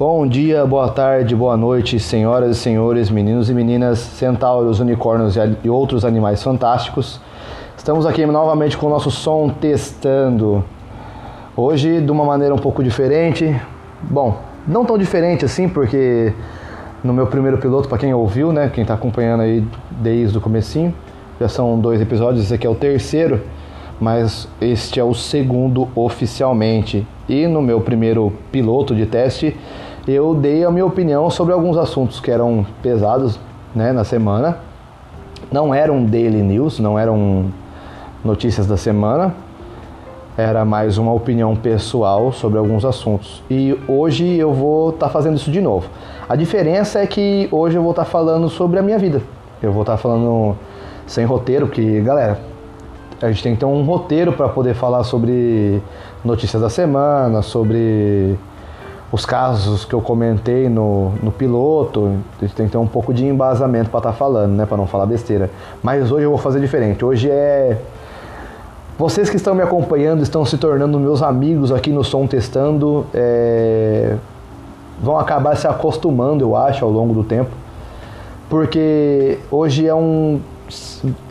Bom dia, boa tarde, boa noite, senhoras e senhores, meninos e meninas, centauros, unicórnios e outros animais fantásticos. Estamos aqui novamente com o nosso som testando. Hoje de uma maneira um pouco diferente. Bom, não tão diferente assim, porque no meu primeiro piloto, para quem ouviu, né, quem está acompanhando aí desde o comecinho, já são dois episódios, esse aqui é o terceiro, mas este é o segundo oficialmente. E no meu primeiro piloto de teste, eu dei a minha opinião sobre alguns assuntos que eram pesados né, na semana. Não eram daily news, não eram notícias da semana, era mais uma opinião pessoal sobre alguns assuntos. E hoje eu vou estar tá fazendo isso de novo. A diferença é que hoje eu vou estar tá falando sobre a minha vida. Eu vou estar tá falando sem roteiro, porque, galera, a gente tem que ter um roteiro para poder falar sobre notícias da semana, sobre os casos que eu comentei no, no piloto, a gente tem que ter um pouco de embasamento para estar tá falando, né, para não falar besteira. Mas hoje eu vou fazer diferente. Hoje é vocês que estão me acompanhando, estão se tornando meus amigos aqui no Som Testando, é... vão acabar se acostumando, eu acho, ao longo do tempo, porque hoje é um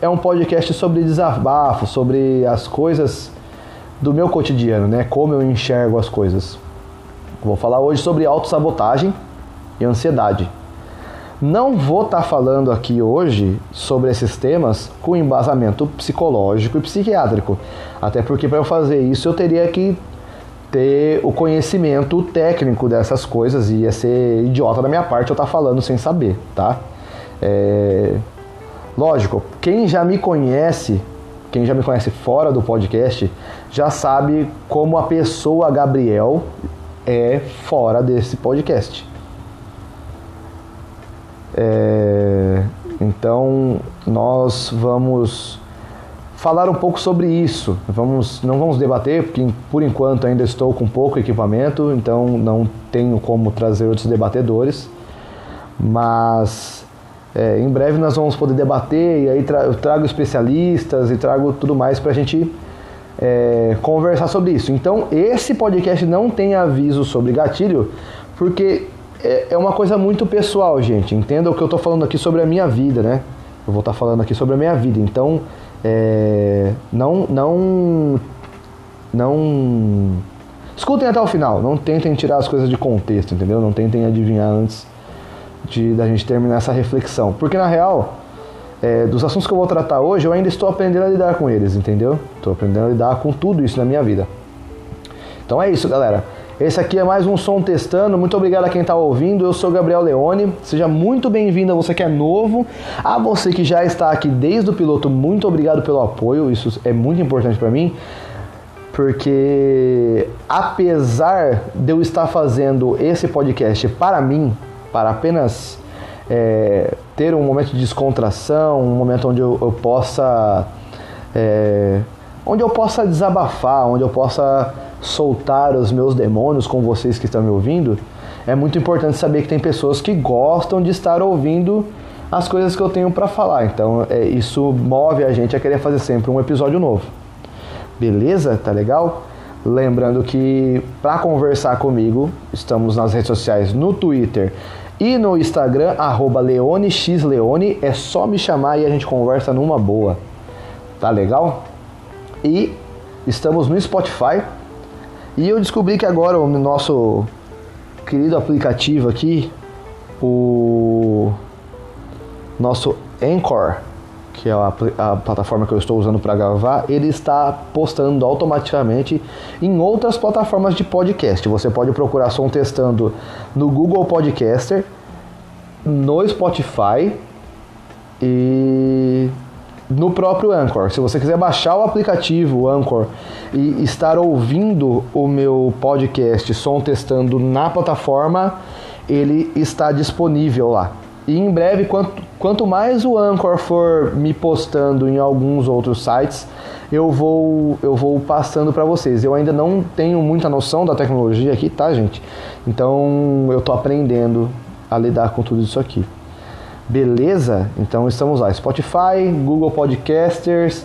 é um podcast sobre desabafo, sobre as coisas do meu cotidiano, né? Como eu enxergo as coisas. Vou falar hoje sobre autossabotagem e ansiedade. Não vou estar tá falando aqui hoje sobre esses temas com embasamento psicológico e psiquiátrico, até porque para eu fazer isso eu teria que ter o conhecimento técnico dessas coisas e ia ser idiota da minha parte eu estar tá falando sem saber, tá? É... Lógico, quem já me conhece, quem já me conhece fora do podcast, já sabe como a pessoa Gabriel é fora desse podcast. É, então nós vamos falar um pouco sobre isso. Vamos, não vamos debater, porque por enquanto ainda estou com pouco equipamento, então não tenho como trazer outros debatedores. Mas é, em breve nós vamos poder debater e aí tra eu trago especialistas e trago tudo mais para a gente é, conversar sobre isso. Então, esse podcast não tem aviso sobre gatilho, porque é, é uma coisa muito pessoal, gente. Entenda o que eu estou falando aqui sobre a minha vida, né? Eu vou estar tá falando aqui sobre a minha vida. Então, é, não, não, não. Escutem até o final. Não tentem tirar as coisas de contexto, entendeu? Não tentem adivinhar antes de da gente terminar essa reflexão, porque na real é, dos assuntos que eu vou tratar hoje, eu ainda estou aprendendo a lidar com eles, entendeu? Estou aprendendo a lidar com tudo isso na minha vida. Então é isso, galera. Esse aqui é mais um som testando. Muito obrigado a quem está ouvindo. Eu sou Gabriel Leone. Seja muito bem-vindo a você que é novo. A você que já está aqui desde o piloto, muito obrigado pelo apoio. Isso é muito importante para mim. Porque apesar de eu estar fazendo esse podcast para mim, para apenas é, ter um momento de descontração, um momento onde eu, eu possa é, onde eu possa desabafar, onde eu possa soltar os meus demônios com vocês que estão me ouvindo, é muito importante saber que tem pessoas que gostam de estar ouvindo as coisas que eu tenho para falar. Então, é, isso move a gente a querer fazer sempre um episódio novo. Beleza? Tá legal? Lembrando que para conversar comigo, estamos nas redes sociais no Twitter e no Instagram, arroba leonexleone, é só me chamar e a gente conversa numa boa. Tá legal? E estamos no Spotify. E eu descobri que agora o nosso querido aplicativo aqui, o nosso Anchor, que é a, a plataforma que eu estou usando para gravar, ele está postando automaticamente em outras plataformas de podcast. Você pode procurar som testando no Google Podcaster, no Spotify e no próprio Anchor. Se você quiser baixar o aplicativo Anchor e estar ouvindo o meu podcast Som Testando na plataforma, ele está disponível lá. E em breve, quanto, quanto mais o Anchor for me postando em alguns outros sites, eu vou, eu vou passando para vocês. Eu ainda não tenho muita noção da tecnologia aqui, tá, gente? Então eu tô aprendendo a lidar com tudo isso aqui. Beleza? Então estamos lá: Spotify, Google Podcasters,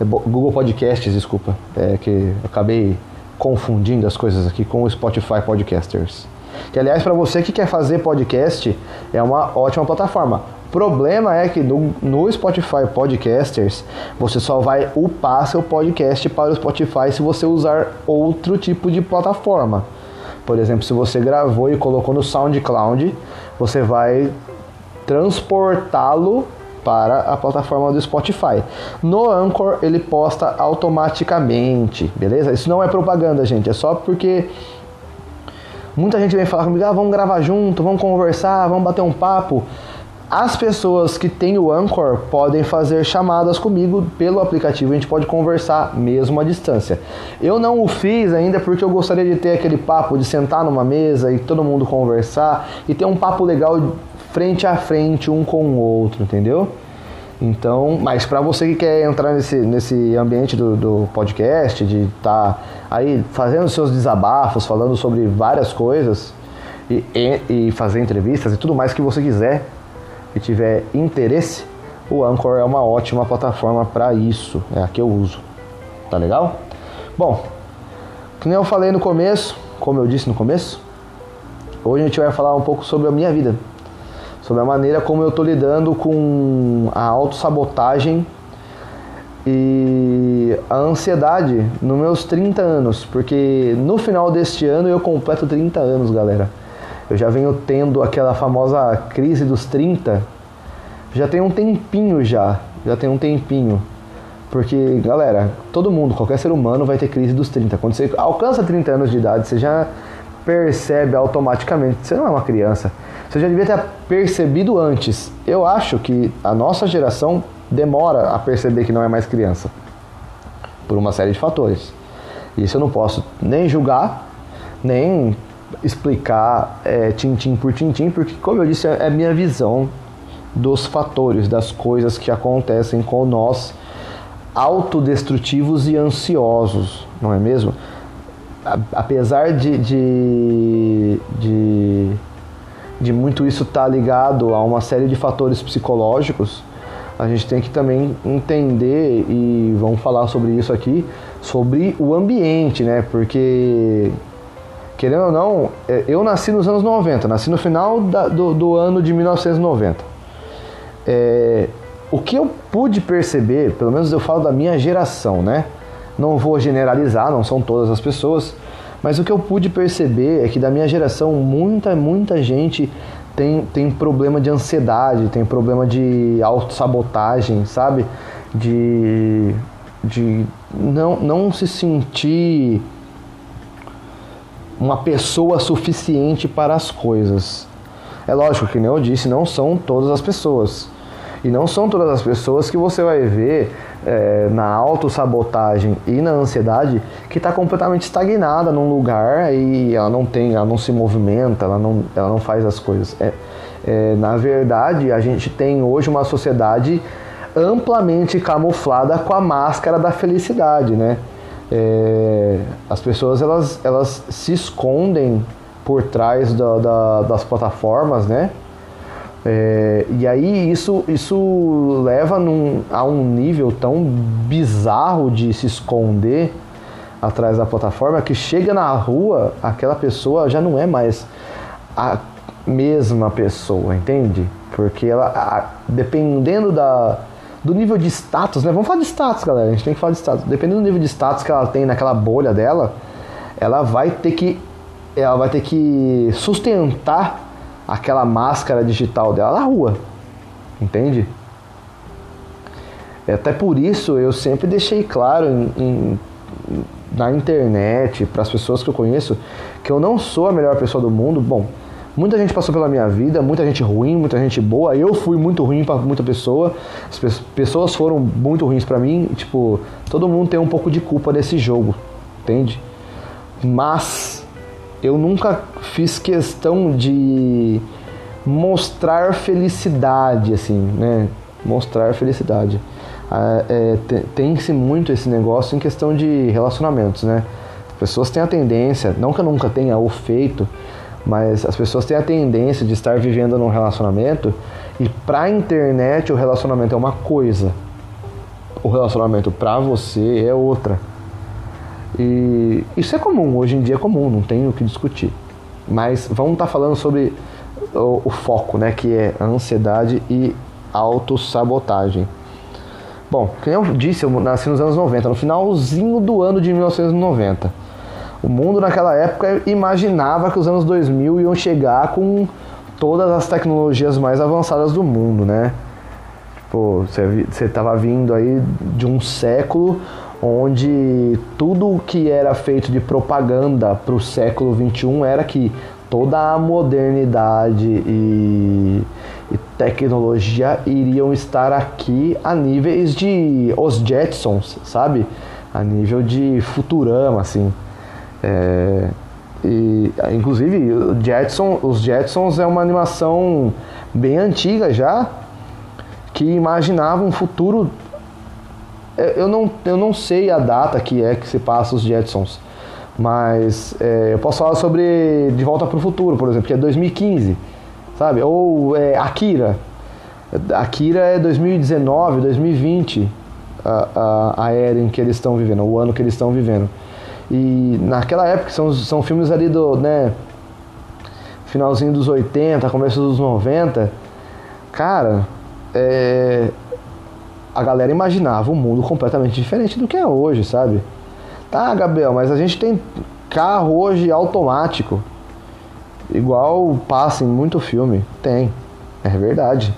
é, Google Podcasts, desculpa, é que acabei confundindo as coisas aqui com o Spotify Podcasters. Que aliás, para você que quer fazer podcast, é uma ótima plataforma. Problema é que no, no, Spotify Podcasters você só vai upar seu podcast para o Spotify se você usar outro tipo de plataforma. Por exemplo, se você gravou e colocou no SoundCloud, você vai transportá-lo para a plataforma do Spotify. No Anchor ele posta automaticamente, beleza? Isso não é propaganda, gente, é só porque muita gente vem falar comigo, ah, vamos gravar junto, vamos conversar, vamos bater um papo. As pessoas que têm o Anchor podem fazer chamadas comigo pelo aplicativo, a gente pode conversar mesmo à distância. Eu não o fiz ainda porque eu gostaria de ter aquele papo de sentar numa mesa e todo mundo conversar e ter um papo legal frente a frente um com o outro, entendeu? Então, mas para você que quer entrar nesse, nesse ambiente do, do podcast, de estar tá aí fazendo seus desabafos, falando sobre várias coisas e, e, e fazer entrevistas e tudo mais que você quiser, e tiver interesse, o Anchor é uma ótima plataforma para isso. É a que eu uso. Tá legal? Bom, nem eu falei no começo, como eu disse no começo, hoje a gente vai falar um pouco sobre a minha vida. Sobre a maneira como eu estou lidando com a autossabotagem e a ansiedade nos meus 30 anos, porque no final deste ano eu completo 30 anos, galera. Eu já venho tendo aquela famosa crise dos 30. Já tem um tempinho já. Já tem um tempinho. Porque, galera, todo mundo, qualquer ser humano vai ter crise dos 30. Quando você alcança 30 anos de idade, você já percebe automaticamente. Você não é uma criança. Você já devia ter percebido antes. Eu acho que a nossa geração demora a perceber que não é mais criança. Por uma série de fatores. Isso eu não posso nem julgar, nem explicar é, tintim por tintim, porque, como eu disse, é a minha visão dos fatores, das coisas que acontecem com nós, autodestrutivos e ansiosos, não é mesmo? Apesar de, de, de, de muito isso estar tá ligado a uma série de fatores psicológicos, a gente tem que também entender, e vamos falar sobre isso aqui, sobre o ambiente, né? Porque querendo ou não, é, eu nasci nos anos 90, nasci no final da, do, do, ano de 1990. É, o que eu pude perceber, pelo menos eu falo da minha geração, né? Não vou generalizar, não são todas as pessoas, mas o que eu pude perceber é que da minha geração, muita, muita gente tem, tem problema de ansiedade, tem problema de autossabotagem, sabe? De, de não, não se sentir uma pessoa suficiente para as coisas. É lógico que, nem eu disse, não são todas as pessoas. E não são todas as pessoas que você vai ver é, na autossabotagem e na ansiedade que está completamente estagnada num lugar e ela não tem, ela não se movimenta, ela não, ela não faz as coisas. É, é, na verdade, a gente tem hoje uma sociedade amplamente camuflada com a máscara da felicidade, né? É, as pessoas elas, elas se escondem por trás da, da, das plataformas, né? É, e aí isso, isso leva num, a um nível tão bizarro de se esconder atrás da plataforma que chega na rua, aquela pessoa já não é mais a mesma pessoa, entende? Porque ela, a, dependendo da, do nível de status, né? Vamos falar de status, galera. A gente tem que falar de status. Dependendo do nível de status que ela tem naquela bolha dela, ela vai ter que ela vai ter que sustentar aquela máscara digital dela na rua. Entende? É até por isso eu sempre deixei claro em, em, na internet, para as pessoas que eu conheço, que eu não sou a melhor pessoa do mundo. Bom, Muita gente passou pela minha vida, muita gente ruim, muita gente boa. Eu fui muito ruim para muita pessoa. As pessoas foram muito ruins para mim. Tipo, todo mundo tem um pouco de culpa nesse jogo, entende? Mas eu nunca fiz questão de mostrar felicidade, assim, né? Mostrar felicidade. Ah, é, Tem-se muito esse negócio em questão de relacionamentos, né? As pessoas têm a tendência, não que eu nunca tenha o feito, mas as pessoas têm a tendência de estar vivendo num relacionamento e para a internet o relacionamento é uma coisa, o relacionamento para você é outra. E isso é comum, hoje em dia é comum, não tem o que discutir. Mas vamos estar tá falando sobre o, o, foco, né? Que é a ansiedade e autossabotagem. Bom, como eu disse, eu nasci nos anos 90, no finalzinho do ano de 1990. O mundo naquela época imaginava que os anos 2000 iam chegar com todas as tecnologias mais avançadas do mundo, né? Pô, você estava vindo aí de um século onde tudo que era feito de propaganda para o século 21 era que toda a modernidade e, e, tecnologia iriam estar aqui a níveis de os Jetsons, sabe? A nível de Futurama, assim. É, e, inclusive, Jetson, os Jetsons é uma animação bem antiga já, que imaginava um futuro. É, eu não, eu não sei a data que é que se passa os Jetsons, mas é, eu posso falar sobre De Volta para o Futuro, por exemplo, que é 2015, sabe? Ou é, Akira. Akira é 2019, 2020, a, a, a era em que eles estão vivendo, o ano que eles estão vivendo. E naquela época, são, são filmes ali do, né, finalzinho dos 80, começo dos 90, cara, é, a galera imaginava um mundo completamente diferente do que é hoje, sabe? Tá, Gabriel, mas a gente tem carro hoje automático, igual passa em muito filme. Tem, é verdade.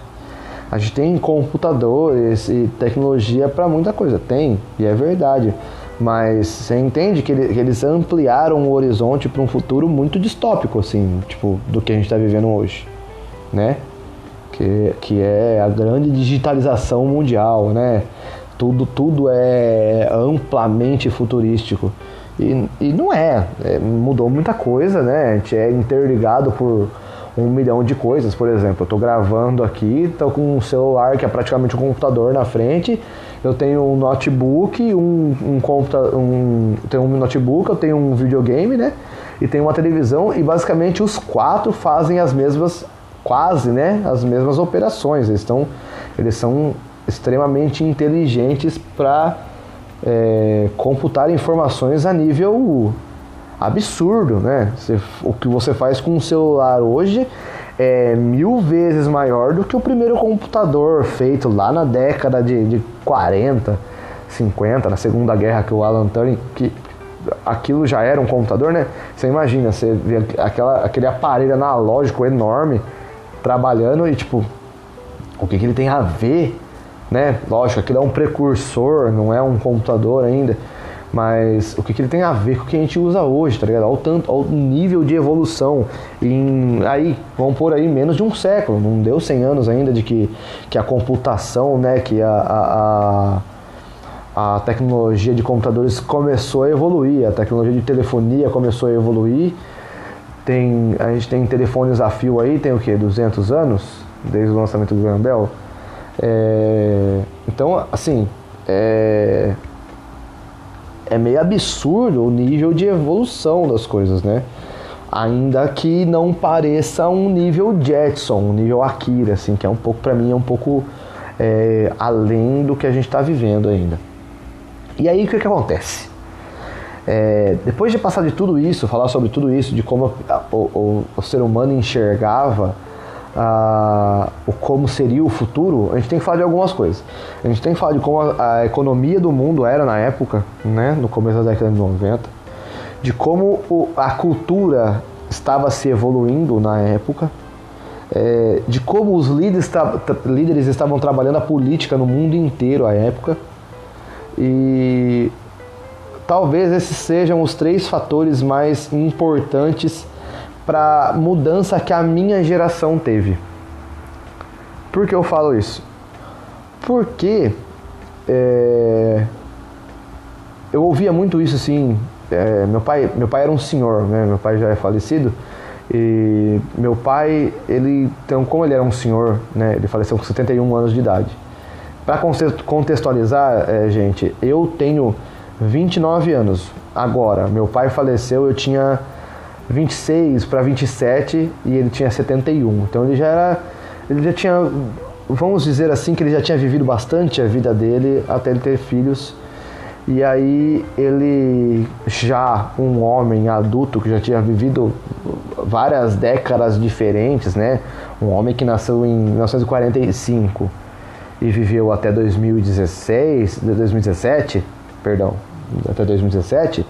A gente tem computadores e tecnologia para muita coisa, tem, e é verdade. Mas você entende que, ele, que eles ampliaram o horizonte para um futuro muito distópico, assim, tipo, do que a gente está vivendo hoje, né? Que, que é a grande digitalização mundial, né? Tudo, tudo é amplamente futurístico. E, e não é, é, mudou muita coisa, né? A gente é interligado por um milhão de coisas, por exemplo. Eu estou gravando aqui, estou com um celular que é praticamente um computador na frente eu tenho um notebook, um, um computador, um, tenho um notebook, eu tenho um videogame, né? E tenho uma televisão e basicamente os quatro fazem as mesmas, quase, né? As mesmas operações. Eles, estão, eles são extremamente inteligentes para é, computar informações a nível absurdo, né? Você, o que você faz com um celular hoje é mil vezes maior do que o primeiro computador feito lá na década de, de 40, 50, na Segunda Guerra, que o Alan Turing, que aquilo já era um computador, né? Você imagina, você vê aquela, aquele aparelho analógico enorme trabalhando e tipo, o que, que ele tem a ver, né? Lógico, aquilo é um precursor, não é um computador ainda. Mas o que, que ele tem a ver com o que a gente usa hoje, tá ligado? Tanto, ao nível de evolução. Em, aí, vamos por aí, menos de um século. Não deu 100 anos ainda de que, que a computação, né, que a, a, a, a tecnologia de computadores começou a evoluir, a tecnologia de telefonia começou a evoluir. Tem, a gente tem telefones a fio aí, tem o que? 200 anos? Desde o lançamento do Graham Bell. É, então, assim, é, é meio absurdo o nível de evolução das coisas, né? Ainda que não pareça um nível Jetson, um nível Akira, assim, que é um pouco, para mim, é um pouco é, além do que a gente está vivendo ainda. E aí o que, que acontece? É, depois de passar de tudo isso, falar sobre tudo isso, de como o, o, o ser humano enxergava o como seria o futuro, a gente tem que falar de algumas coisas. A gente tem que falar de como a, a economia do mundo era na época, né, no começo da década de 90, de como o, a cultura estava se evoluindo na época, é, de como os líderes, líderes estavam trabalhando a política no mundo inteiro à época. E talvez esses sejam os três fatores mais importantes para mudança que a minha geração teve. Por que eu falo isso? Porque é, eu ouvia muito isso assim. É, meu pai, meu pai era um senhor, né? Meu pai já é falecido. E meu pai, ele, então, como ele era um senhor, né? Ele faleceu com 71 anos de idade. Para contextualizar, é, gente, eu tenho 29 anos agora. Meu pai faleceu, eu tinha 26 para 27 e ele tinha 71. Então ele já era. Ele já tinha. Vamos dizer assim que ele já tinha vivido bastante a vida dele até ele ter filhos. E aí ele, já um homem adulto que já tinha vivido várias décadas diferentes, né? Um homem que nasceu em 1945 e viveu até 2016, 2017, perdão, até 2017,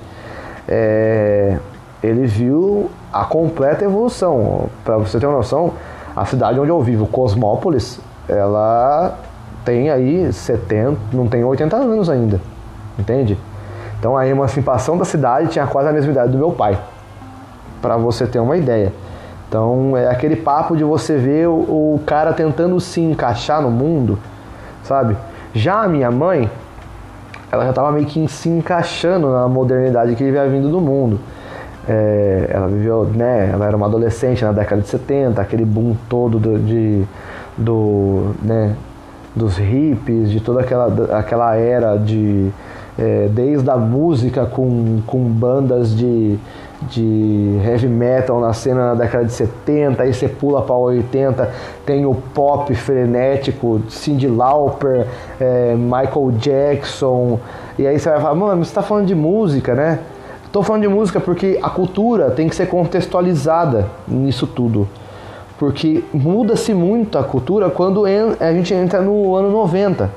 é, ele viu a completa evolução. Para você ter uma noção, a cidade onde eu vivo, Cosmópolis, ela tem aí 70, não tem 80 anos ainda, entende? Então a emancipação da cidade tinha quase a mesma idade do meu pai, para você ter uma ideia. Então é aquele papo de você ver o, o cara tentando se encaixar no mundo, sabe? Já a minha mãe, ela já estava meio que se encaixando na modernidade que vinha vindo do mundo. É, ela viveu, né? Ela era uma adolescente na década de 70, aquele boom todo do, de, do, né, dos hippies, de toda aquela, aquela era de. É, desde a música com, com bandas de, de heavy metal na cena na década de 70, aí você pula para 80, tem o pop frenético, Cyndi Lauper, é, Michael Jackson, e aí você vai falar, mano, você está falando de música, né? Estou falando de música porque a cultura tem que ser contextualizada nisso tudo. Porque muda-se muito a cultura quando a gente entra no ano 90.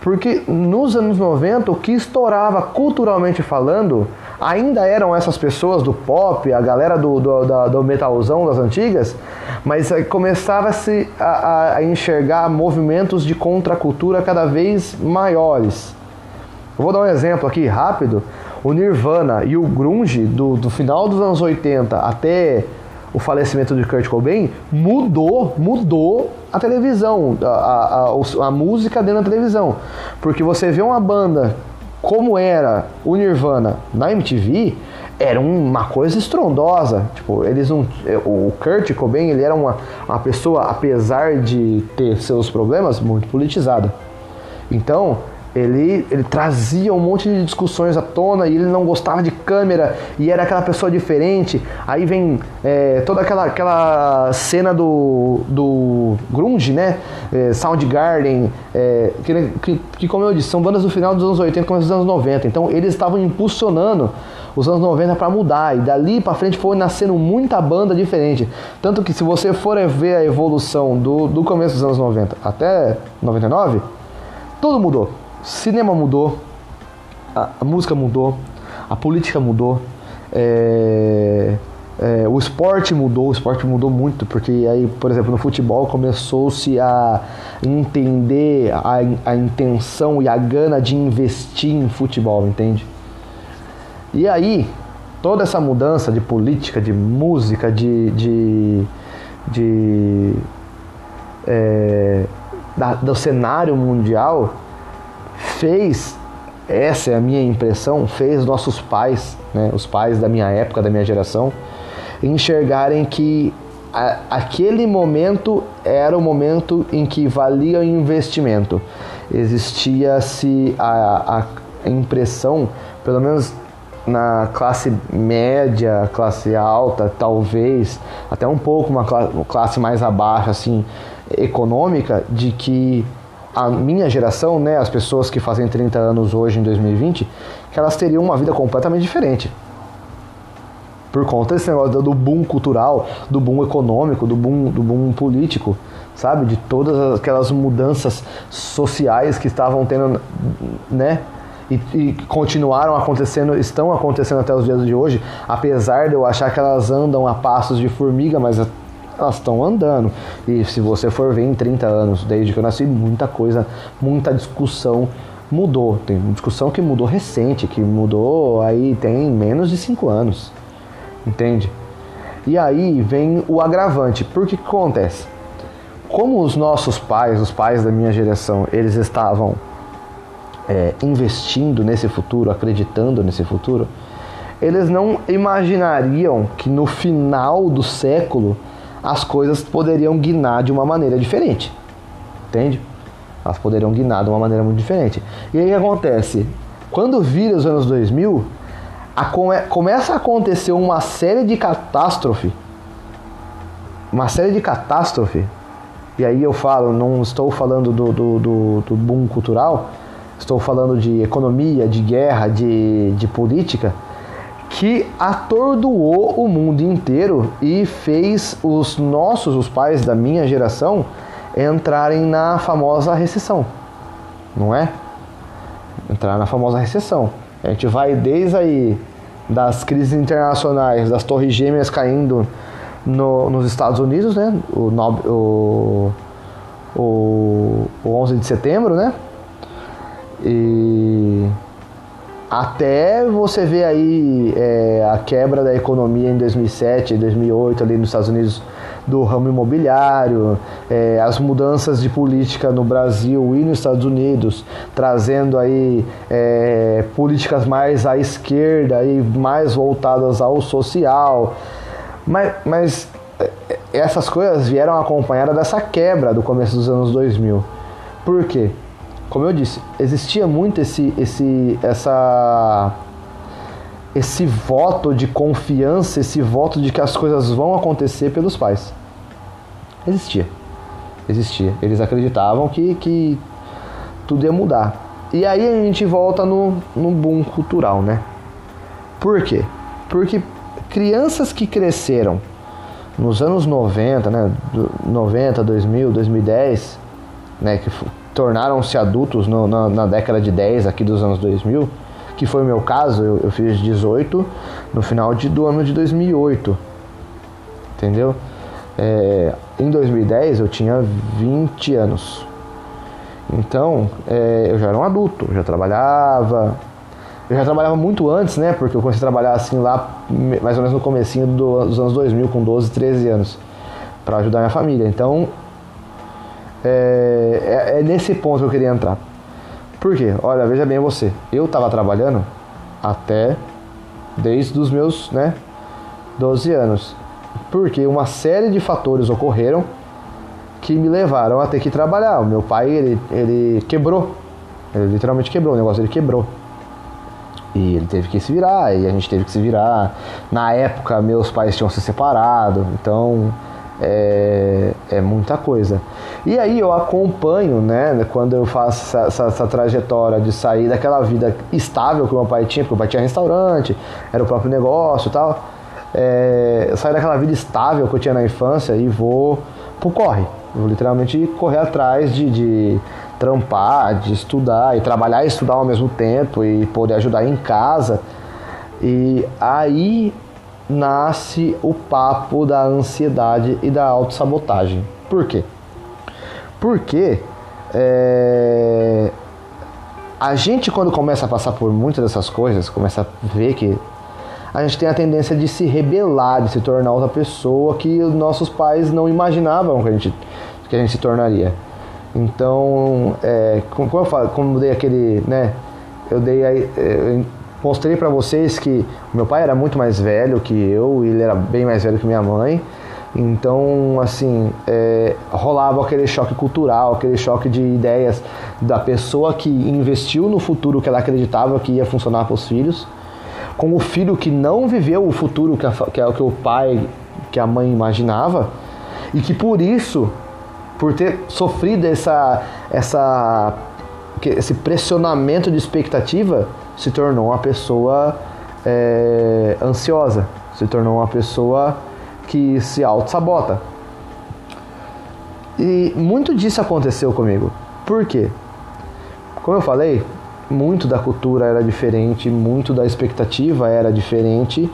Porque nos anos 90, o que estourava culturalmente falando ainda eram essas pessoas do pop, a galera do, do, do, metalzão das antigas, mas começava-se a, a enxergar movimentos de contracultura cada vez maiores. Eu vou dar um exemplo aqui rápido. O Nirvana e o Grunge, do, do final dos anos 80 até o falecimento de Kurt Cobain, mudou, mudou a televisão, a, a, a, música dentro da televisão. Porque você vê uma banda como era o Nirvana na MTV, era uma coisa estrondosa. Tipo, eles não. O Kurt Cobain ele era uma, uma pessoa, apesar de ter seus problemas, muito politizada. Então, ele, ele trazia um monte de discussões à tona e ele não gostava de câmera e era aquela pessoa diferente. Aí vem é, toda aquela, aquela cena do, do grunge, né? É, Soundgarden, é, que, que, que, como eu disse, são bandas do final dos anos 80 começo dos anos 90. Então eles estavam impulsionando os anos 90 para mudar e dali para frente foi nascendo muita banda diferente. Tanto que se você for ver a evolução do, do começo dos anos 90 até 99, tudo mudou cinema mudou, a, a música mudou, a política mudou, é, é, o esporte mudou, o esporte mudou muito, porque aí, por exemplo, no futebol começou-se a entender a, a intenção e a gana de investir em futebol, entende? E aí, toda essa mudança de política, de música, de. de, de é, da, do cenário mundial fez, essa é a minha impressão, fez nossos pais, né, os pais da minha época, da minha geração, enxergarem que a, aquele momento era o momento em que valia o investimento. Existia-se a, a impressão, pelo menos na classe média, classe alta, talvez até um pouco uma classe mais abaixo, assim, econômica, de que a minha geração, né, as pessoas que fazem 30 anos hoje em 2020, que elas teriam uma vida completamente diferente. Por conta desse negócio do boom cultural, do boom econômico, do boom, do boom político, sabe? De todas aquelas mudanças sociais que estavam tendo, né? E, e, continuaram acontecendo, estão acontecendo até os dias de hoje, apesar de eu achar que elas andam a passos de formiga, mas elas estão andando. E se você for ver em 30 anos, desde que eu nasci, muita coisa, muita discussão mudou. Tem discussão que mudou recente, que mudou aí tem menos de 5 anos. Entende? E aí vem o agravante. Por que, que acontece? Como os nossos pais, os pais da minha geração, eles estavam é, investindo nesse futuro, acreditando nesse futuro, eles não imaginariam que no final do século as coisas poderiam guinar de uma maneira diferente. Entende? Elas poderiam guinar de uma maneira muito diferente. E aí o que acontece? Quando vira os anos 2000, a come, começa a acontecer uma série de catástrofe. Uma série de catástrofe. E aí eu falo, não estou falando do, do, do, do boom cultural, estou falando de economia, de guerra, de, de política, que atordoou o mundo inteiro e fez os nossos, os pais da minha geração, entrarem na famosa recessão, não é? Entrar na famosa recessão. A gente vai desde aí das crises internacionais, das torres gêmeas caindo no, nos Estados Unidos, né? O, o, o, o 11 de setembro, né? E até você ver aí é, a quebra da economia em 2007, 2008 ali nos Estados Unidos do ramo imobiliário, é, as mudanças de política no Brasil e nos Estados Unidos, trazendo aí é, políticas mais à esquerda e mais voltadas ao social. Mas, mas é, essas coisas vieram acompanhadas dessa quebra do começo dos anos 2000. Por quê? Como eu disse, existia muito esse, esse, essa esse voto de confiança, esse voto de que as coisas vão acontecer pelos pais. Existia. Existia. Eles acreditavam que, que tudo ia mudar. E aí a gente volta no, no boom cultural, né? Por quê? Porque crianças que cresceram nos anos 90, né? 90, 2000, 2010, né? Que tornaram-se adultos no, na, na década de 10 aqui dos anos 2000 que foi o meu caso, eu, eu fiz 18 no final de, do ano de 2008, entendeu? É, em 2010 eu tinha 20 anos, então é, eu já era um adulto, já trabalhava, eu já trabalhava muito antes, né? Porque eu comecei a trabalhar assim lá, mais ou menos no comecinho do, dos anos 2000, com 12, 13 anos, para ajudar minha família. Então, é, é, é, nesse ponto que eu queria entrar. Por quê? Olha, veja bem você. Eu estava trabalhando até desde os meus, né, 12 anos. Porque uma série de fatores ocorreram que me levaram a ter que trabalhar. O meu pai, ele, ele quebrou. Ele literalmente quebrou, o negócio ele quebrou. E ele teve que se virar, e a gente teve que se virar. Na época, meus pais tinham se separado, então é, é muita coisa. E aí eu acompanho, né, quando eu faço essa, essa, essa, trajetória de sair daquela vida estável que meu pai tinha, porque o pai tinha restaurante, era o próprio negócio e tal. É, eu saio daquela vida estável que eu tinha na infância e vou pro corre. vou literalmente correr atrás de, de trampar, de estudar e trabalhar e estudar ao mesmo tempo e poder ajudar em casa. E aí nasce o papo da ansiedade e da autossabotagem. Por quê? Porque é, a gente, quando começa a passar por muitas dessas coisas, começa a ver que a gente tem a tendência de se rebelar, de se tornar outra pessoa que os nossos pais não imaginavam que a gente, que a gente se tornaria. Então, é, como, eu falo, como eu dei aquele, né, eu dei é, mostrei para vocês que meu pai era muito mais velho que eu, ele era bem mais velho que minha mãe. Então, assim, é, rolava aquele choque cultural, aquele choque de ideias da pessoa que investiu no futuro que ela acreditava que ia funcionar para os filhos, com o filho que não viveu o futuro que, a, que, o que o pai, que a mãe imaginava, e que por isso, por ter sofrido essa, essa, esse pressionamento de expectativa, se tornou uma pessoa é, ansiosa, se tornou uma pessoa que se auto-sabota. E muito disso aconteceu comigo. Por quê? Como eu falei, muito da cultura era diferente, muito da expectativa era diferente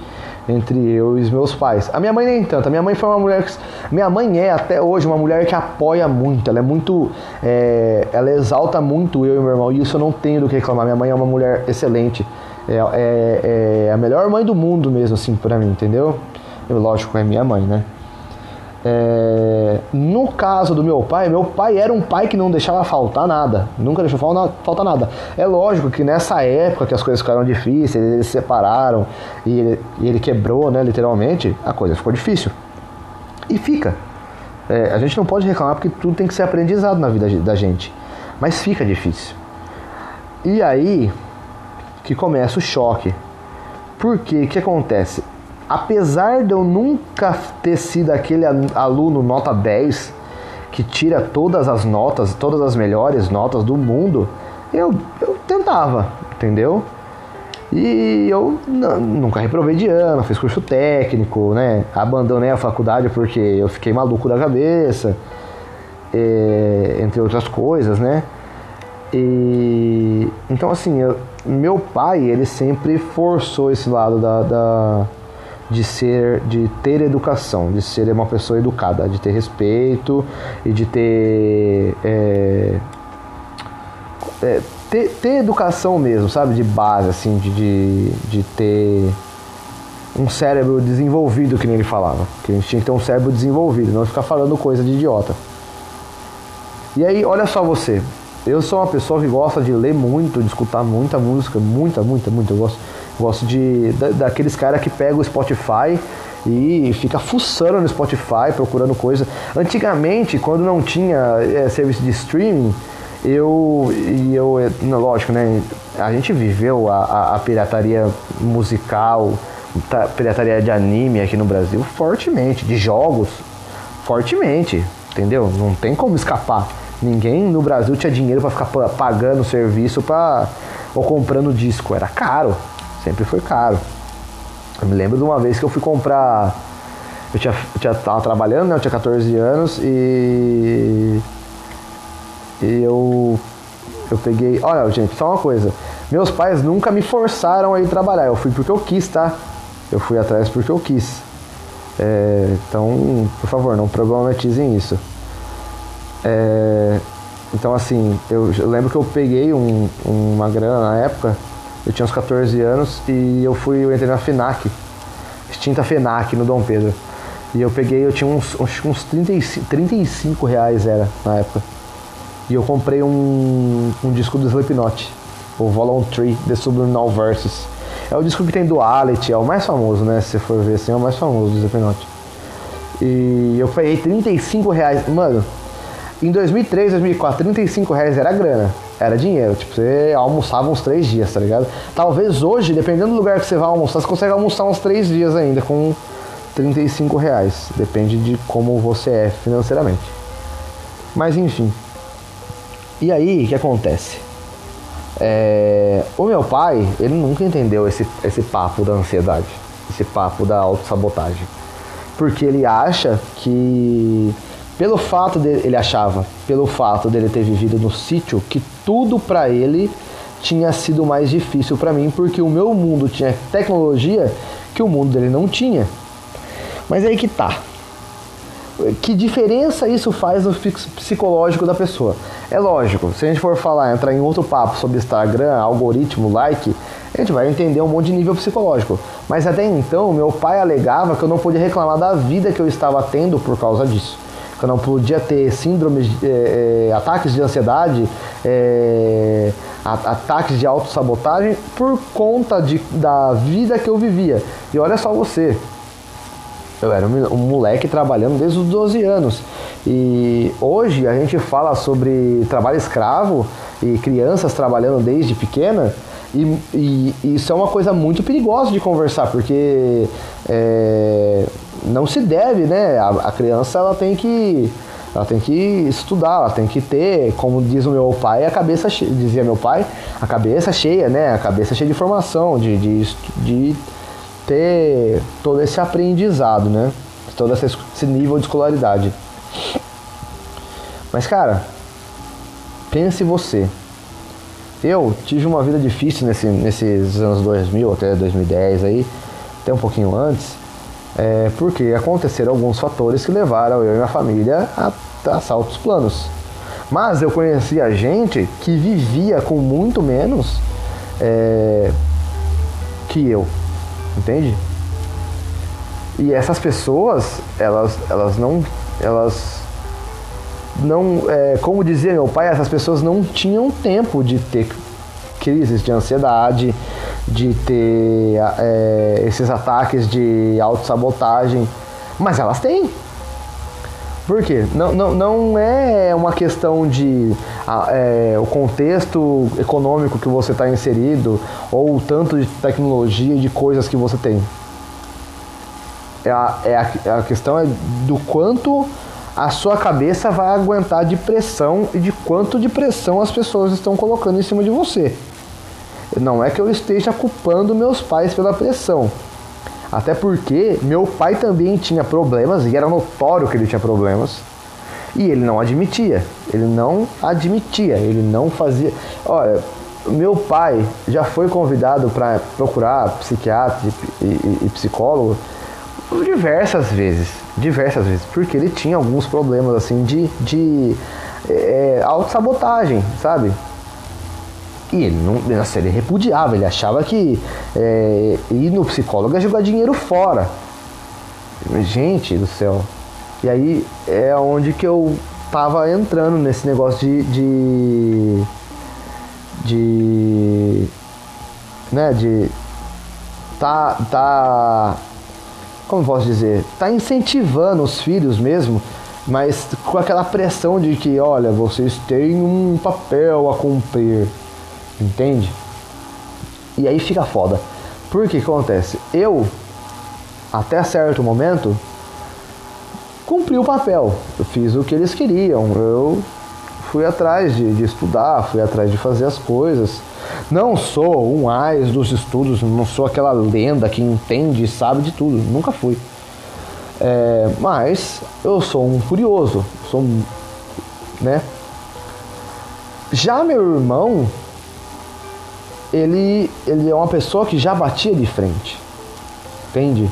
entre eu e os meus pais. A minha mãe nem tanto. A minha mãe foi uma mulher que. Minha mãe é até hoje uma mulher que apoia muito. Ela é muito. É, ela exalta muito eu e meu irmão. E isso eu não tenho do que reclamar. Minha mãe é uma mulher excelente. É, é, é a melhor mãe do mundo mesmo, assim, pra mim, entendeu? Eu, lógico, é minha mãe, né? É, no caso do meu pai, meu pai era um pai que não deixava faltar nada, nunca deixou faltar nada. É lógico que nessa época que as coisas ficaram difíceis, eles se separaram e ele, e ele quebrou, né, literalmente, a coisa ficou difícil. E fica. É, a gente não pode reclamar porque tudo tem que ser aprendizado na vida da gente, mas fica difícil. E aí que começa o choque. Porque o que acontece? Apesar de eu nunca ter sido aquele aluno nota 10 que tira todas as notas, todas as melhores notas do mundo, eu, eu tentava, entendeu? E eu nunca reprovei de ano, fiz curso técnico, né? Abandonei a faculdade porque eu fiquei maluco da cabeça, é, entre outras coisas, né? E então assim, eu, meu pai ele sempre forçou esse lado da, da, de ser, de ter educação, de ser uma pessoa educada, de ter respeito e de ter é, é, ter, ter educação mesmo, sabe? De base, assim, de, de, de ter um cérebro desenvolvido, que nem ele falava. Que a gente tinha que ter um cérebro desenvolvido, não ficar falando coisa de idiota. E aí, olha só você. Eu sou uma pessoa que gosta de ler muito, de escutar muita música, muita, muita, muita. Eu gosto, gosto de da, daqueles caras que pegam o Spotify e fica fuçando no Spotify, procurando coisa. Antigamente, quando não tinha é, serviço de streaming, eu e eu lógico né a gente viveu a, a, a pirataria musical a pirataria de anime aqui no Brasil fortemente de jogos fortemente entendeu? Não tem como escapar. Ninguém no Brasil tinha dinheiro para ficar pagando serviço para ou comprando disco. Era caro sempre foi caro eu me lembro de uma vez que eu fui comprar eu tinha, eu tinha tava trabalhando né eu tinha 14 anos e e eu, eu peguei. Olha, gente, só uma coisa. Meus pais nunca me forçaram a ir trabalhar. Eu fui porque eu quis, tá? Eu fui atrás porque eu quis. É, então, por favor, não problematizem isso. É, então, assim, eu, eu, lembro que eu peguei um, uma grana na época, eu tinha uns 14 anos, e eu fui, eu entrei na FENAC, extinta FENAC, no Dom Pedro. E eu peguei, eu tinha uns, uns, uns 35, 35 reais era na época. E eu comprei um, um disco do Slipknot, o Volume 3, The Subliminal Verses. É o disco que tem Duality, é o mais famoso, né? Se for ver assim, é o mais famoso do Slipknot. E eu paguei 35 reais. Mano, em 2003, 2004, 35 reais era grana. Era dinheiro. Tipo, você almoçava uns 3 dias, tá ligado? Talvez hoje, dependendo do lugar que você vai almoçar, você consegue almoçar uns 3 dias ainda com 35 reais. Depende de como você é financeiramente. Mas enfim. E aí, o que acontece? É, o meu pai, ele nunca entendeu esse, esse papo da ansiedade, esse papo da autossabotagem. Porque ele acha que, pelo fato dele, ele achava, pelo fato dele ter vivido no sítio, que tudo para ele tinha sido mais difícil para mim, porque o meu mundo tinha tecnologia que o mundo dele não tinha. Mas aí que tá. Que diferença isso faz no psicológico da pessoa? É lógico, se a gente for falar, entrar em outro papo sobre Instagram, algoritmo, like, a gente vai entender um monte de nível psicológico. Mas até então, meu pai alegava que eu não podia reclamar da vida que eu estava tendo por causa disso. Eu não podia ter síndromes, é, é, ataques de ansiedade, é, ataques de autossabotagem por conta de, da vida que eu vivia. E olha só você, eu era um moleque trabalhando desde os 12 anos. E hoje a gente fala sobre trabalho escravo e crianças trabalhando desde pequena. E, e, isso é uma coisa muito perigosa de conversar, porque é, não se deve, né? A, a, criança ela tem que ela tem que estudar, ela tem que ter, como diz o meu pai, a cabeça cheia, dizia meu pai, a cabeça cheia, né? A cabeça cheia de informação, de, de, de ter todo esse aprendizado, né? Todo esse nível de escolaridade. Mas, cara, pense você. Eu tive uma vida difícil nesse, nesses anos 2000 até 2010 aí, até um pouquinho antes, é, porque aconteceram alguns fatores que levaram eu e minha família a traçar outros planos. Mas eu conhecia gente que vivia com muito menos é, que eu, entende? E essas pessoas, elas, elas não, elas não, é, como dizia meu pai, essas pessoas não tinham tempo de ter crises de ansiedade, de ter é, esses ataques de autossabotagem, mas elas têm. Por quê? Não, não, não é uma questão de é, o contexto econômico que você está inserido ou o tanto de tecnologia e de coisas que você tem. É a, é a, a questão é do quanto a sua cabeça vai aguentar de pressão e de quanto de pressão as pessoas estão colocando em cima de você. Não é que eu esteja culpando meus pais pela pressão. Até porque meu pai também tinha problemas e era notório que ele tinha problemas. E ele não admitia. Ele não admitia, ele não fazia. Olha, meu pai já foi convidado para procurar psiquiatra e, e, e psicólogo diversas vezes, diversas vezes, porque ele tinha alguns problemas assim de, de é, autossabotagem, sabe? E ele não, nossa, ele repudiava, ele achava que é, ir no psicólogo é jogar dinheiro fora. Gente do céu. E aí é onde que eu tava entrando nesse negócio de. de. de né, de. tá. tá como posso dizer, tá incentivando os filhos mesmo, mas com aquela pressão de que, olha, vocês têm um papel a cumprir, entende? E aí fica foda. Por que acontece? Eu, até certo momento, cumpri o papel. Eu fiz o que eles queriam. Eu fui atrás de, de estudar, fui atrás de fazer as coisas. Não sou um ais dos estudos, não sou aquela lenda que entende e sabe de tudo, nunca fui. É, mas eu sou um curioso, sou um, né? Já meu irmão, ele, ele é uma pessoa que já batia de frente, entende?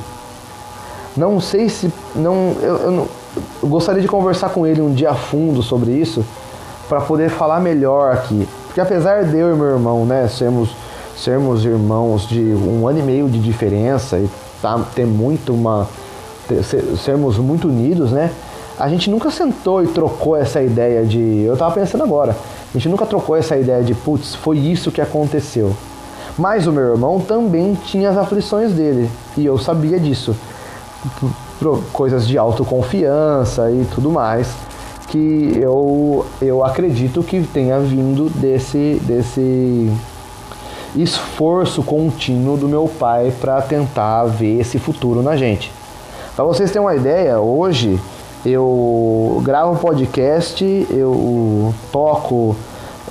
Não sei se não eu, eu, não, eu gostaria de conversar com ele um dia a fundo sobre isso para poder falar melhor aqui. Porque apesar de eu e meu irmão, né, sermos, sermos irmãos de um ano e meio de diferença e tá, ter muito uma. Ter, sermos muito unidos, né? A gente nunca sentou e trocou essa ideia de. Eu tava pensando agora. A gente nunca trocou essa ideia de, putz, foi isso que aconteceu. Mas o meu irmão também tinha as aflições dele. E eu sabia disso. Coisas de autoconfiança e tudo mais que eu, eu acredito que tenha vindo desse, desse esforço contínuo do meu pai para tentar ver esse futuro na gente. Para vocês terem uma ideia, hoje eu gravo um podcast, eu toco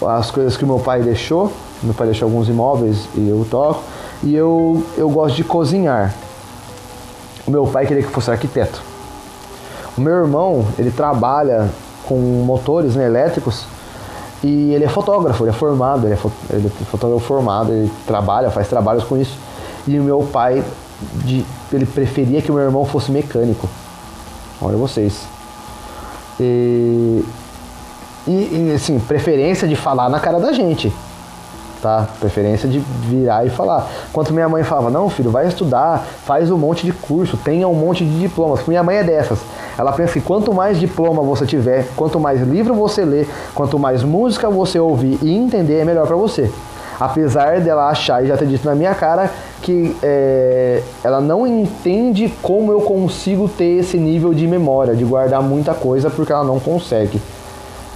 as coisas que meu pai deixou, meu pai deixou alguns imóveis e eu toco, e eu, eu gosto de cozinhar. O meu pai queria que fosse arquiteto. O meu irmão, ele trabalha com motores né, elétricos e ele é fotógrafo, ele é formado, ele é, fo ele é fotógrafo formado, ele trabalha, faz trabalhos com isso. E o meu pai, de, ele preferia que o meu irmão fosse mecânico. Olha vocês. E, e, e assim, preferência de falar na cara da gente tá? Preferência de virar e falar. Enquanto minha mãe falava, não, filho, vai estudar, faz um monte de curso, tenha um monte de diplomas. Minha mãe é dessas. Ela pensa que quanto mais diploma você tiver, quanto mais livro você ler, quanto mais música você ouvir e entender, é melhor para você. Apesar dela achar e já ter dito na minha cara que é, ela não entende como eu consigo ter esse nível de memória, de guardar muita coisa, porque ela não consegue.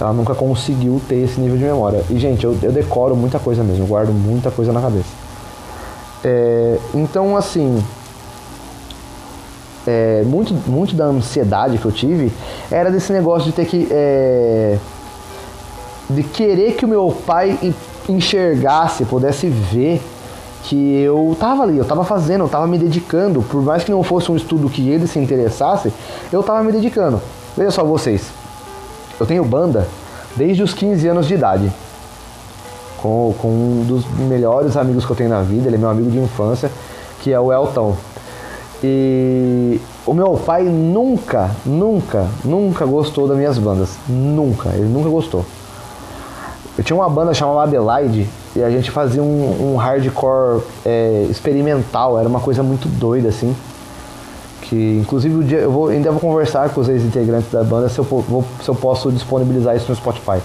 Ela nunca conseguiu ter esse nível de memória. E, gente, eu, eu decoro muita coisa mesmo, guardo muita coisa na cabeça. É, então, assim, é, muito, muito da ansiedade que eu tive era desse negócio de ter que. É, de querer que o meu pai enxergasse, pudesse ver que eu tava ali, eu tava fazendo, eu tava me dedicando, por mais que não fosse um estudo que ele se interessasse, eu tava me dedicando. Veja só vocês, eu tenho banda desde os 15 anos de idade. Com, com um dos melhores amigos que eu tenho na vida, ele é meu amigo de infância, que é o Elton. E o meu pai nunca, nunca, nunca gostou das minhas bandas. Nunca, ele nunca gostou. Eu tinha uma banda chamada Adelaide e a gente fazia um, um hardcore é, experimental, era uma coisa muito doida assim inclusive o dia, eu vou, ainda vou conversar com os ex-integrantes da banda se eu, vou, se eu posso disponibilizar isso no Spotify.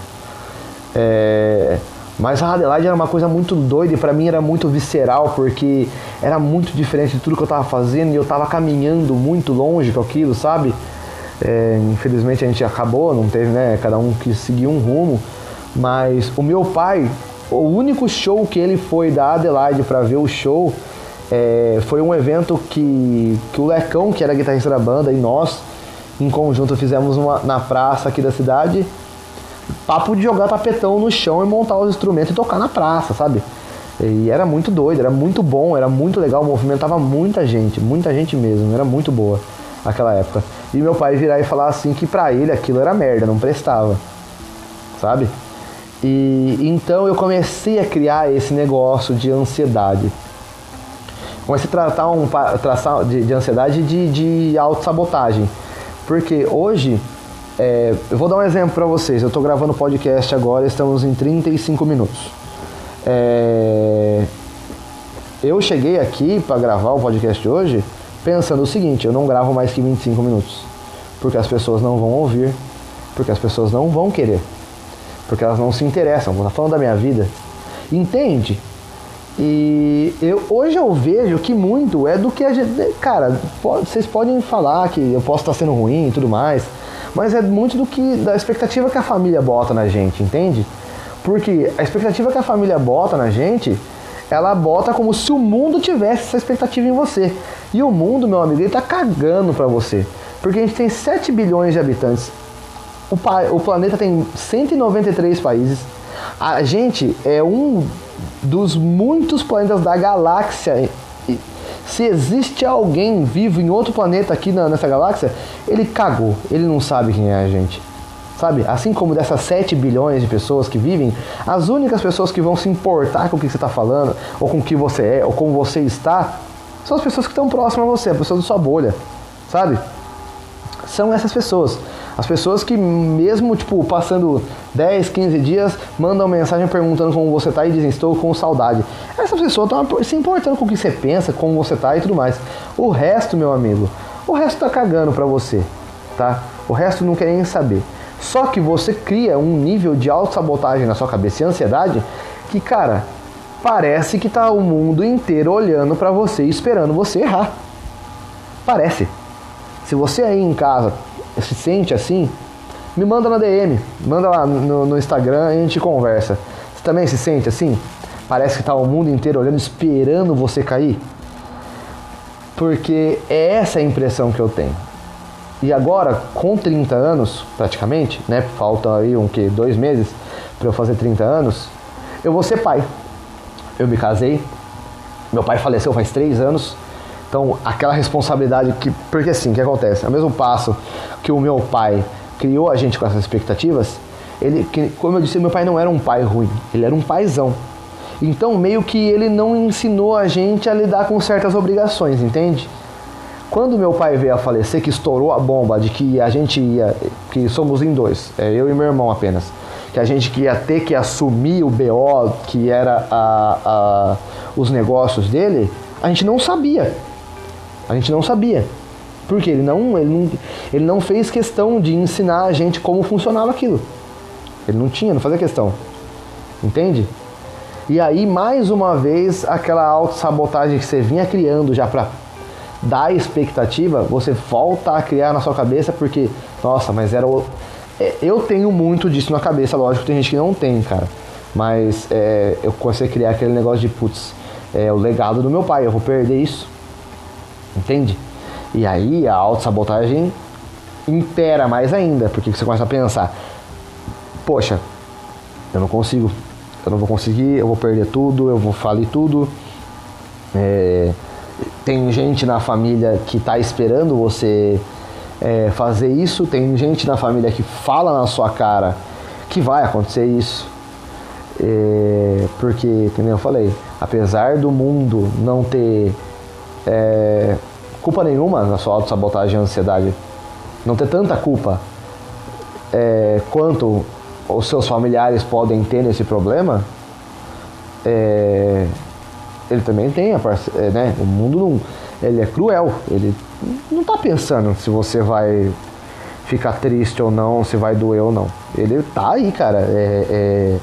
É, mas a Adelaide era uma coisa muito doida e pra mim era muito visceral, porque era muito diferente de tudo que eu tava fazendo e eu tava caminhando muito longe com aquilo, sabe? É, infelizmente a gente acabou, não teve, né? Cada um que seguiu um rumo. Mas o meu pai, o único show que ele foi da Adelaide para ver o show é, foi um evento que, que o Lecão, que era guitarrista da banda, e nós, em conjunto fizemos uma na praça aqui da cidade, papo de jogar tapetão no chão e montar os instrumentos e tocar na praça, sabe? E era muito doido, era muito bom, era muito legal, movimentava muita gente, muita gente mesmo, era muito boa aquela época. E meu pai virar e falar assim que pra ele aquilo era merda, não prestava, sabe? E então eu comecei a criar esse negócio de ansiedade. Comecei a tratar um traçar de, de ansiedade de, de autossabotagem. Porque hoje, é, eu vou dar um exemplo para vocês. Eu estou gravando podcast agora, estamos em 35 minutos. É, eu cheguei aqui para gravar o podcast hoje pensando o seguinte: eu não gravo mais que 25 minutos. Porque as pessoas não vão ouvir, porque as pessoas não vão querer porque elas não se interessam. Vou estar falando da minha vida. Entende? E eu, hoje eu vejo que muito é do que a gente. Cara, vocês podem falar que eu posso estar sendo ruim e tudo mais, mas é muito do que da expectativa que a família bota na gente, entende? Porque a expectativa que a família bota na gente, ela bota como se o mundo tivesse essa expectativa em você. E o mundo, meu amigo, ele tá cagando pra você. Porque a gente tem 7 bilhões de habitantes. O, o planeta tem 193 países. A gente é um dos muitos planetas da galáxia. Se existe alguém vivo em outro planeta aqui na, nessa galáxia, ele cagou. Ele não sabe quem é a gente. Sabe? Assim como dessas 7 bilhões de pessoas que vivem, as únicas pessoas que vão se importar com o que você está falando, ou com o que você é, ou como você está, são as pessoas que estão próximas a você, as pessoas da sua bolha. Sabe? São essas pessoas. As pessoas que mesmo, tipo, passando 10, 15 dias, mandam mensagem perguntando como você tá e dizem, estou com saudade. Essas pessoas estão se importando com o que você pensa, como você tá e tudo mais. O resto, meu amigo, o resto tá cagando pra você, tá? O resto não quer nem saber. Só que você cria um nível de autossabotagem na sua cabeça e ansiedade que, cara, parece que tá o mundo inteiro olhando para você e esperando você errar. Parece. Se você aí em casa se sente assim, me manda na DM, manda lá no, no Instagram e a gente conversa. Você também se sente assim? Parece que está o mundo inteiro olhando, esperando você cair? Porque é essa a impressão que eu tenho. E agora, com 30 anos, praticamente, né? Falta aí um que dois meses para eu fazer 30 anos, eu vou ser pai. Eu me casei, meu pai faleceu faz três anos, então, aquela responsabilidade que. Porque assim, o que acontece? Ao mesmo passo que o meu pai criou a gente com essas expectativas, ele, como eu disse, meu pai não era um pai ruim, ele era um paizão. Então, meio que ele não ensinou a gente a lidar com certas obrigações, entende? Quando meu pai veio a falecer, que estourou a bomba de que a gente ia, que somos em dois, é eu e meu irmão apenas, que a gente ia ter que assumir o BO, que era a, a, os negócios dele, a gente não sabia. A gente não sabia. Porque ele não, ele não, ele não fez questão de ensinar a gente como funcionava aquilo. Ele não tinha, não fazia questão. Entende? E aí, mais uma vez, aquela autossabotagem que você vinha criando já para dar expectativa, você volta a criar na sua cabeça porque, nossa, mas era o. É, eu tenho muito disso na cabeça, lógico, tem gente que não tem, cara. Mas é, eu comecei a criar aquele negócio de, putz, é o legado do meu pai, eu vou perder isso. Entende? E aí a autossabotagem impera mais ainda, porque você começa a pensar: poxa, eu não consigo, eu não vou conseguir, eu vou perder tudo, eu vou falir tudo. É, tem gente na família que está esperando você é, fazer isso, tem gente na família que fala na sua cara que vai acontecer isso. É, porque, como eu falei, apesar do mundo não ter é, culpa nenhuma na sua autossabotagem e ansiedade. Não ter tanta culpa é, quanto os seus familiares podem ter nesse problema, é, ele também tem a parce... É, né? O mundo não, ele é cruel. Ele não está pensando se você vai ficar triste ou não, se vai doer ou não. Ele tá aí, cara. É, é,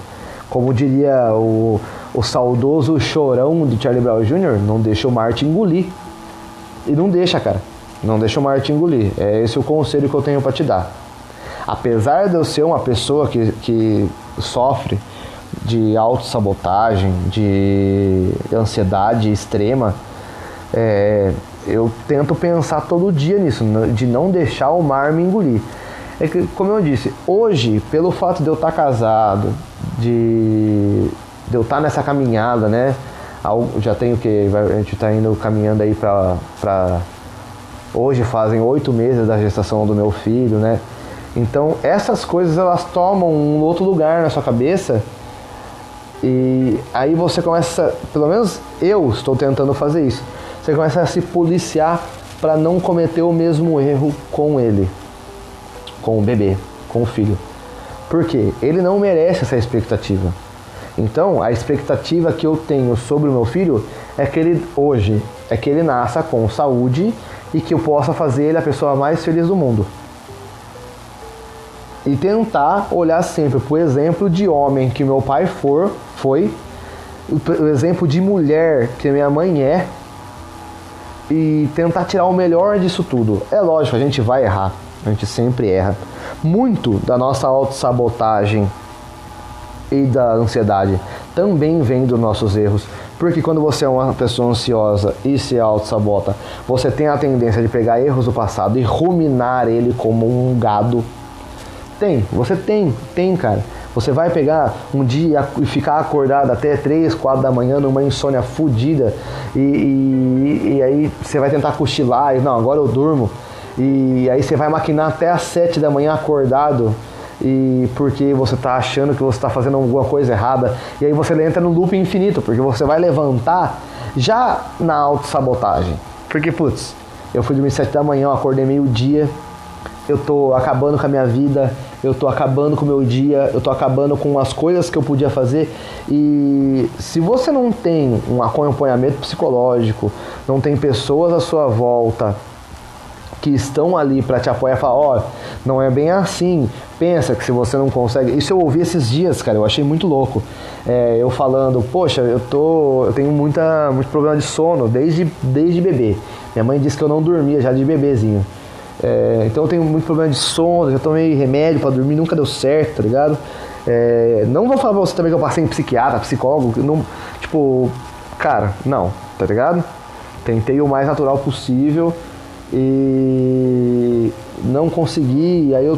como diria o, o saudoso chorão de Charlie Brown Jr., não deixa o Marte engolir. E não deixa, cara. Não deixa o Marte engolir. É esse o conselho que eu tenho para te dar. Apesar de eu ser uma pessoa que, que sofre de autossabotagem, de ansiedade extrema, É, eu tento pensar todo dia nisso, de não deixar o mar me engolir. É que, como eu disse, hoje, pelo fato de eu estar casado, de, de eu estar nessa caminhada, né? Já tenho que a gente está indo caminhando aí para hoje fazem oito meses da gestação do meu filho, né? Então essas coisas elas tomam um outro lugar na sua cabeça e aí você começa, pelo menos eu estou tentando fazer isso. Você começa a se policiar para não cometer o mesmo erro com ele, com o bebê, com o filho. Porque ele não merece essa expectativa. Então, a expectativa que eu tenho sobre o meu filho é que ele hoje é que ele nasça com saúde e que eu possa fazer ele a pessoa mais feliz do mundo. E tentar olhar sempre para o exemplo de homem que meu pai for, foi, o exemplo de mulher que minha mãe é, e tentar tirar o melhor disso tudo. É lógico, a gente vai errar, a gente sempre erra. Muito da nossa autossabotagem e da ansiedade também vem dos nossos erros. Porque quando você é uma pessoa ansiosa e se auto-sabota, você tem a tendência de pegar erros do passado e ruminar ele como um gado. Tem, você tem, tem, cara. Você vai pegar um dia e ficar acordado até 3, 4 da manhã numa insônia fodida e, e, e, aí você vai tentar cochilar e não, agora eu durmo. E aí você vai maquinar até as 7 da manhã acordado e porque você está achando que você está fazendo alguma coisa errada. E aí você entra no loop infinito, porque você vai levantar já na autossabotagem. Porque, putz, eu fui dormir sete da manhã, acordei meio-dia, eu tô acabando com a minha vida, eu tô acabando com o meu dia, eu tô acabando com as coisas que eu podia fazer. E se você não tem um acompanhamento psicológico, não tem pessoas à sua volta que estão ali para te apoiar falar, ó, oh, não é bem assim, pensa que se você não consegue. Isso eu ouvi esses dias, cara, eu achei muito louco. É, eu falando, poxa, eu tô. Eu tenho muita, muito problema de sono desde, desde bebê. Minha mãe disse que eu não dormia já de bebezinho. É, então eu tenho muito problema de sono, já tomei remédio para dormir, nunca deu certo, tá ligado? É, não vou falar pra você também que eu passei em psiquiatra, psicólogo, não, tipo, cara, não, tá ligado? Tentei o mais natural possível e não consegui, aí eu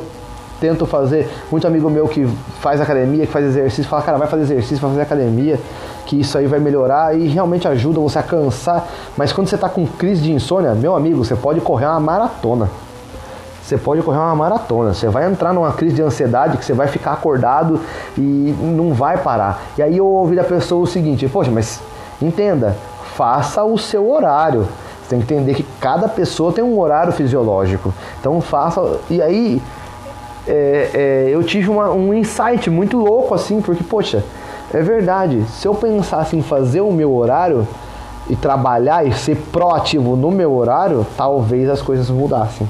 tento fazer. Muito amigo meu que faz academia, que faz exercício, fala, cara, vai fazer exercício, vai fazer academia, que isso aí vai melhorar e realmente ajuda você a cansar. Mas quando você está com crise de insônia, meu amigo, você pode correr uma maratona. Você pode correr uma maratona. Você vai entrar numa crise de ansiedade que você vai ficar acordado e não vai parar. E aí eu ouvi da pessoa o seguinte: Poxa, mas entenda, faça o seu horário. Tem que entender que cada pessoa tem um horário fisiológico. Então faça. E aí é, é, eu tive uma, um insight muito louco assim, porque, poxa, é verdade, se eu pensasse em fazer o meu horário e trabalhar e ser proativo no meu horário, talvez as coisas mudassem.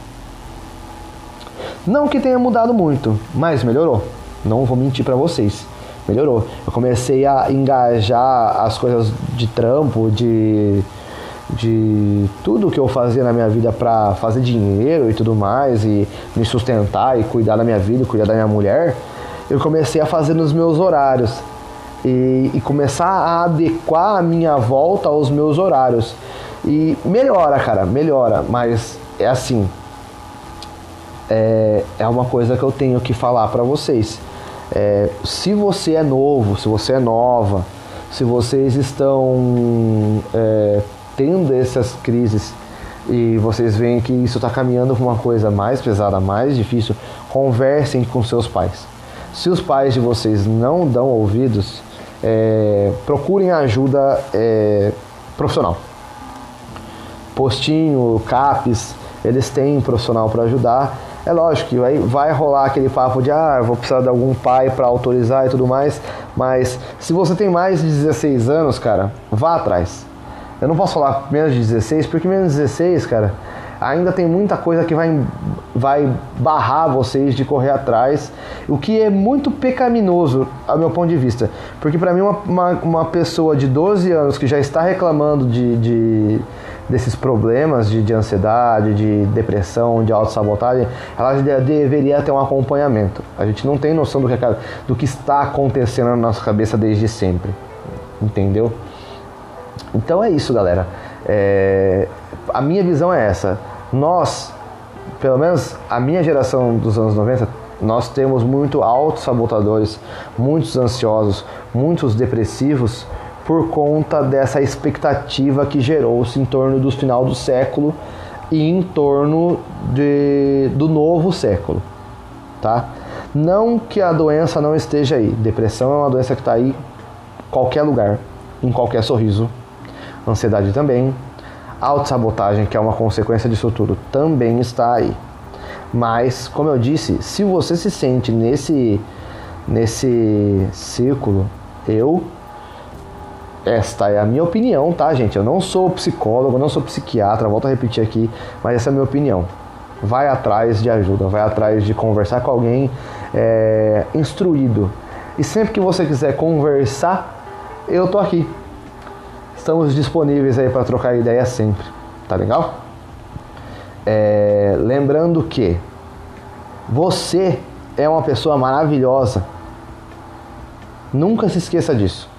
Não que tenha mudado muito, mas melhorou. Não vou mentir para vocês. Melhorou. Eu comecei a engajar as coisas de trampo, de de tudo que eu fazia na minha vida para fazer dinheiro e tudo mais, e me sustentar e cuidar da minha vida, cuidar da minha mulher, eu comecei a fazer nos meus horários e, e começar a adequar a minha volta aos meus horários. E melhora, cara, melhora, mas é assim. É, é uma coisa que eu tenho que falar para vocês. É, se você é novo, se você é nova, se vocês estão é, tendo essas crises e vocês veem que isso está caminhando para uma coisa mais pesada, mais difícil, conversem com seus pais. Se os pais de vocês não dão ouvidos, é, procurem ajuda é, profissional. Postinho, CAPES, eles têm profissional para ajudar. É lógico que vai, vai rolar aquele papo de ah, vou precisar de algum pai para autorizar e tudo mais, mas se você tem mais de 16 anos, cara, vá atrás eu não posso falar menos de 16, porque menos de 16, cara, ainda tem muita coisa que vai, vai barrar vocês de correr atrás, o que é muito pecaminoso, ao meu ponto de vista. Porque para mim, uma, uma, uma, pessoa de 12 anos que já está reclamando de, de desses problemas de, de, ansiedade, de depressão, de autossabotagem, ela deveria ter um acompanhamento. A gente não tem noção do que, do que está acontecendo na nossa cabeça desde sempre. Entendeu? Então é isso, galera. É, a minha visão é essa. Nós, pelo menos a minha geração dos anos 90, nós temos muito auto-sabotadores, muitos ansiosos, muitos depressivos por conta dessa expectativa que gerou-se em torno do final do século e em torno de, do novo século, tá? Não que a doença não esteja aí. Depressão é uma doença que está aí em qualquer lugar, em qualquer sorriso. Ansiedade também. Autossabotagem, que é uma consequência disso tudo, também está aí. Mas, como eu disse, se você se sente nesse, nesse círculo, eu. Esta é a minha opinião, tá, gente? Eu não sou psicólogo, não sou psiquiatra, volto a repetir aqui, mas essa é a minha opinião. Vai atrás de ajuda, vai atrás de conversar com alguém é, instruído. E sempre que você quiser conversar, eu tô aqui. Estamos disponíveis aí para trocar ideia sempre, tá legal? É, lembrando que você é uma pessoa maravilhosa. Nunca se esqueça disso.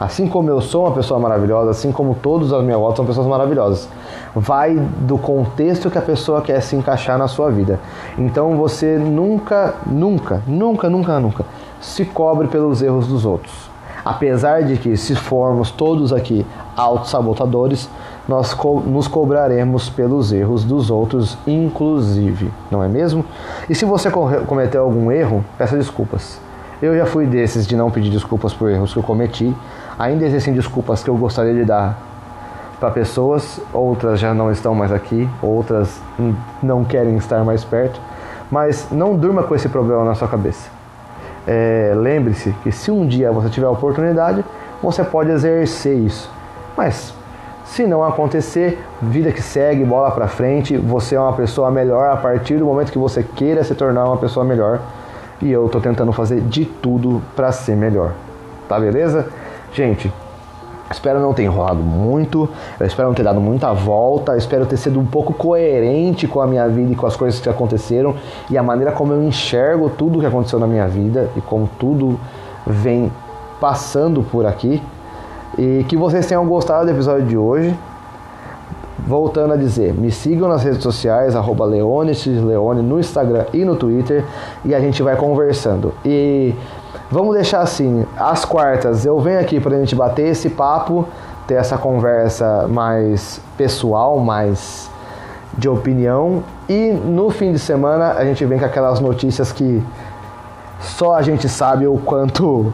Assim como eu sou uma pessoa maravilhosa, assim como todos as minhas volta são pessoas maravilhosas. Vai do contexto que a pessoa quer se encaixar na sua vida. Então você nunca, nunca, nunca, nunca, nunca se cobre pelos erros dos outros. Apesar de que, se formos todos aqui autossabotadores, nós co nos cobraremos pelos erros dos outros, inclusive, não é mesmo? E se você cometeu algum erro, peça desculpas. Eu já fui desses de não pedir desculpas por erros que eu cometi. Ainda existem desculpas que eu gostaria de dar para pessoas, outras já não estão mais aqui, outras não querem estar mais perto. Mas não durma com esse problema na sua cabeça. É, Lembre-se que se um dia você tiver a oportunidade, você pode exercer isso. Mas se não acontecer, vida que segue, bola para frente, você é uma pessoa melhor a partir do momento que você queira se tornar uma pessoa melhor. E eu tô tentando fazer de tudo para ser melhor. Tá beleza? Gente, Espero não ter enrolado muito, eu espero não ter dado muita volta, espero ter sido um pouco coerente com a minha vida e com as coisas que aconteceram e a maneira como eu enxergo tudo que aconteceu na minha vida e como tudo vem passando por aqui. E que vocês tenham gostado do episódio de hoje. Voltando a dizer, me sigam nas redes sociais, arroba Leone no Instagram e no Twitter, e a gente vai conversando. E Vamos deixar assim, às quartas eu venho aqui para a gente bater esse papo, ter essa conversa mais pessoal, mais de opinião. E no fim de semana a gente vem com aquelas notícias que só a gente sabe o quanto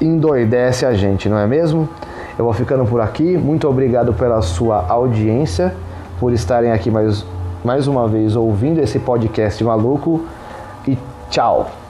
endoidece a gente, não é mesmo? Eu vou ficando por aqui. Muito obrigado pela sua audiência, por estarem aqui mais, mais uma vez ouvindo esse podcast maluco. E tchau!